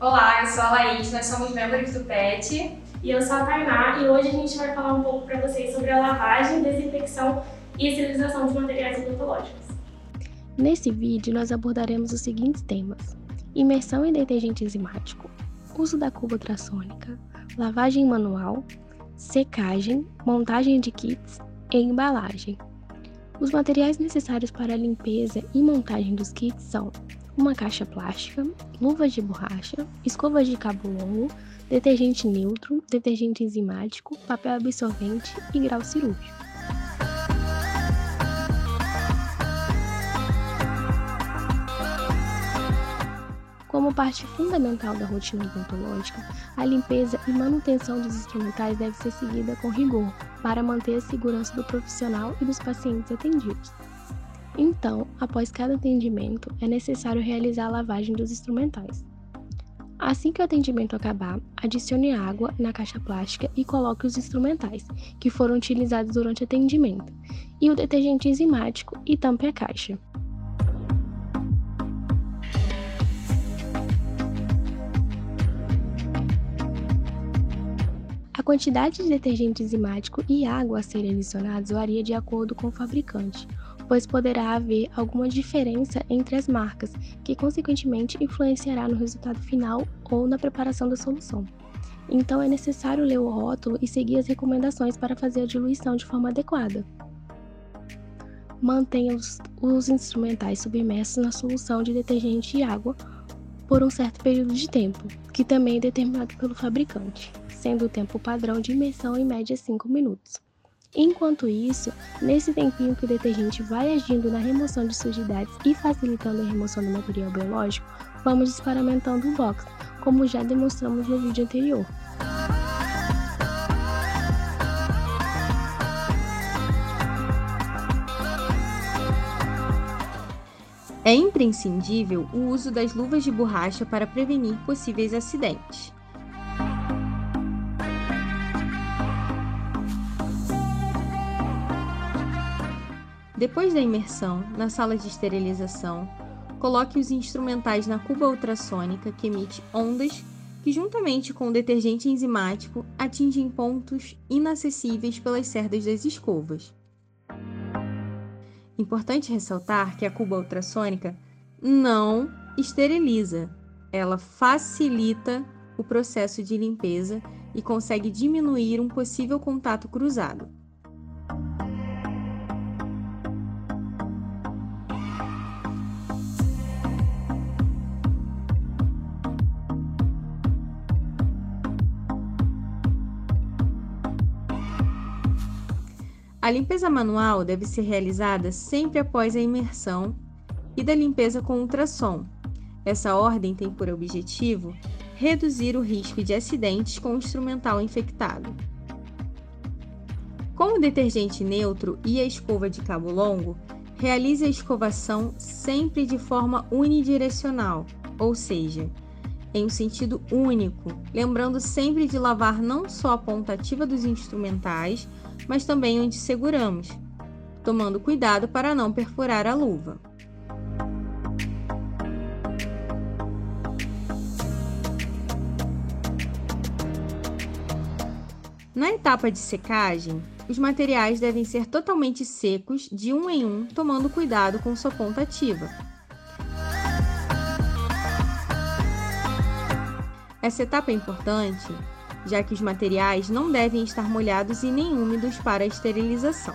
Olá, eu sou a Laís, nós somos membros do PET. E eu sou a Tainá e hoje a gente vai falar um pouco para vocês sobre a lavagem, desinfecção e esterilização de materiais odontológicos. Nesse vídeo nós abordaremos os seguintes temas: imersão em detergente enzimático, uso da cuba ultrassônica, lavagem manual, secagem, montagem de kits e embalagem. Os materiais necessários para a limpeza e montagem dos kits são uma caixa plástica, luvas de borracha, escovas de cabo longo, detergente neutro, detergente enzimático, papel absorvente e grau cirúrgico. Como parte fundamental da rotina odontológica, a limpeza e manutenção dos instrumentais deve ser seguida com rigor para manter a segurança do profissional e dos pacientes atendidos. Então, após cada atendimento, é necessário realizar a lavagem dos instrumentais. Assim que o atendimento acabar, adicione água na caixa plástica e coloque os instrumentais que foram utilizados durante o atendimento e o detergente enzimático e tampe a caixa. A quantidade de detergente enzimático e água a serem adicionados varia de acordo com o fabricante pois poderá haver alguma diferença entre as marcas, que consequentemente influenciará no resultado final ou na preparação da solução. Então é necessário ler o rótulo e seguir as recomendações para fazer a diluição de forma adequada. Mantenha os, os instrumentais submersos na solução de detergente e água por um certo período de tempo, que também é determinado pelo fabricante, sendo o tempo padrão de imersão em média 5 minutos. Enquanto isso, nesse tempinho que o detergente vai agindo na remoção de sujidades e facilitando a remoção do material biológico, vamos experimentando o box, como já demonstramos no vídeo anterior. É imprescindível o uso das luvas de borracha para prevenir possíveis acidentes. Depois da imersão, na sala de esterilização, coloque os instrumentais na cuba ultrassônica que emite ondas que, juntamente com o detergente enzimático, atingem pontos inacessíveis pelas cerdas das escovas. Importante ressaltar que a cuba ultrassônica não esteriliza, ela facilita o processo de limpeza e consegue diminuir um possível contato cruzado. A limpeza manual deve ser realizada sempre após a imersão e da limpeza com ultrassom. Essa ordem tem por objetivo reduzir o risco de acidentes com o instrumental infectado. Com o detergente neutro e a escova de cabo longo, realize a escovação sempre de forma unidirecional, ou seja, em um sentido único, lembrando sempre de lavar não só a ponta ativa dos instrumentais, mas também onde seguramos, tomando cuidado para não perfurar a luva. Na etapa de secagem, os materiais devem ser totalmente secos de um em um, tomando cuidado com sua ponta ativa. Essa etapa é importante já que os materiais não devem estar molhados e nem úmidos para a esterilização.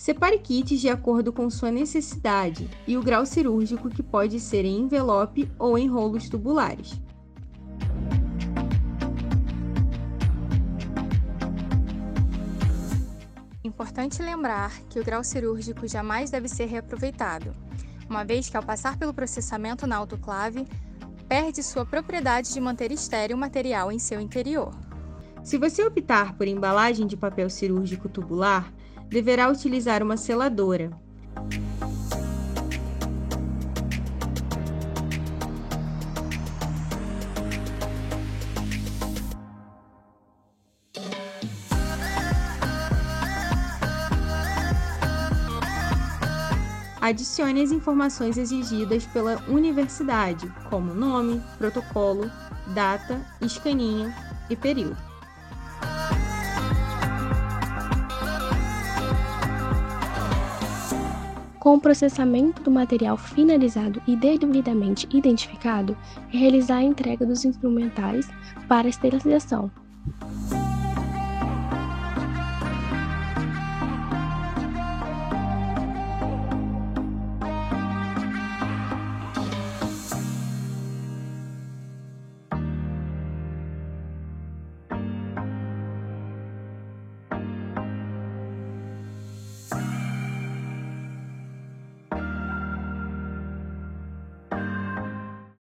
Separe kits de acordo com sua necessidade e o grau cirúrgico que pode ser em envelope ou em rolos tubulares. Importante lembrar que o grau cirúrgico jamais deve ser reaproveitado, uma vez que ao passar pelo processamento na autoclave, perde sua propriedade de manter estéril o material em seu interior. Se você optar por embalagem de papel cirúrgico tubular, deverá utilizar uma seladora. Adicione as informações exigidas pela universidade, como nome, protocolo, data, escaninha e período. Com o processamento do material finalizado e devidamente identificado, realizar a entrega dos instrumentais para esterilização.